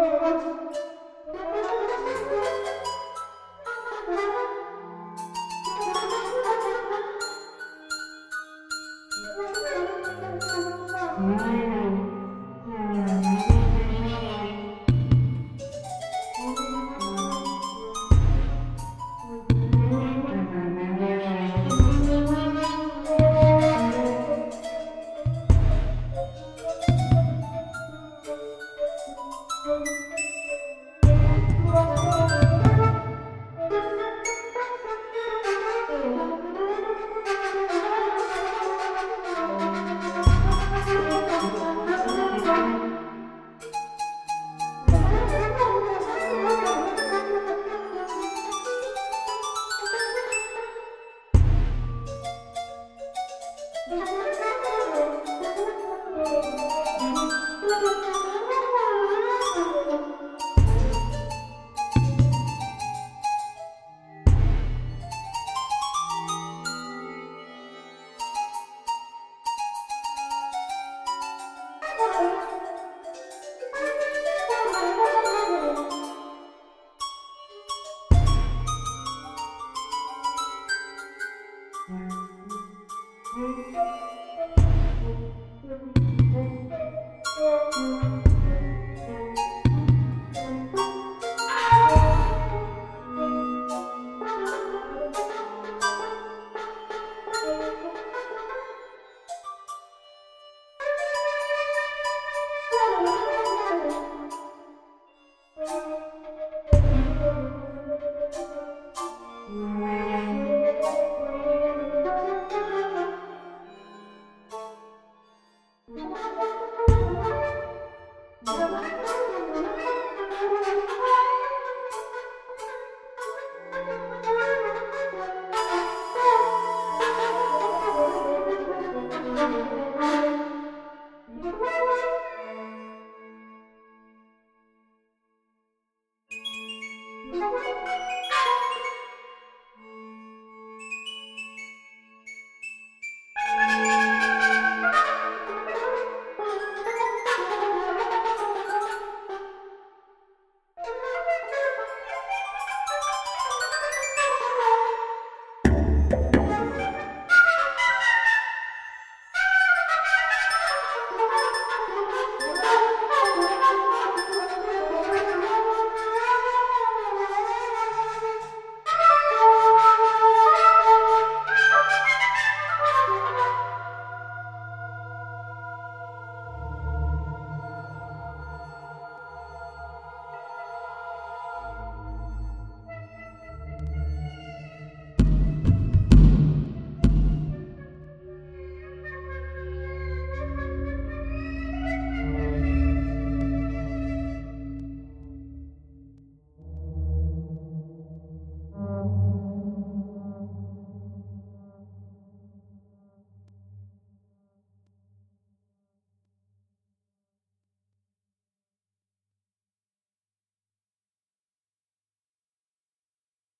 Oh, what?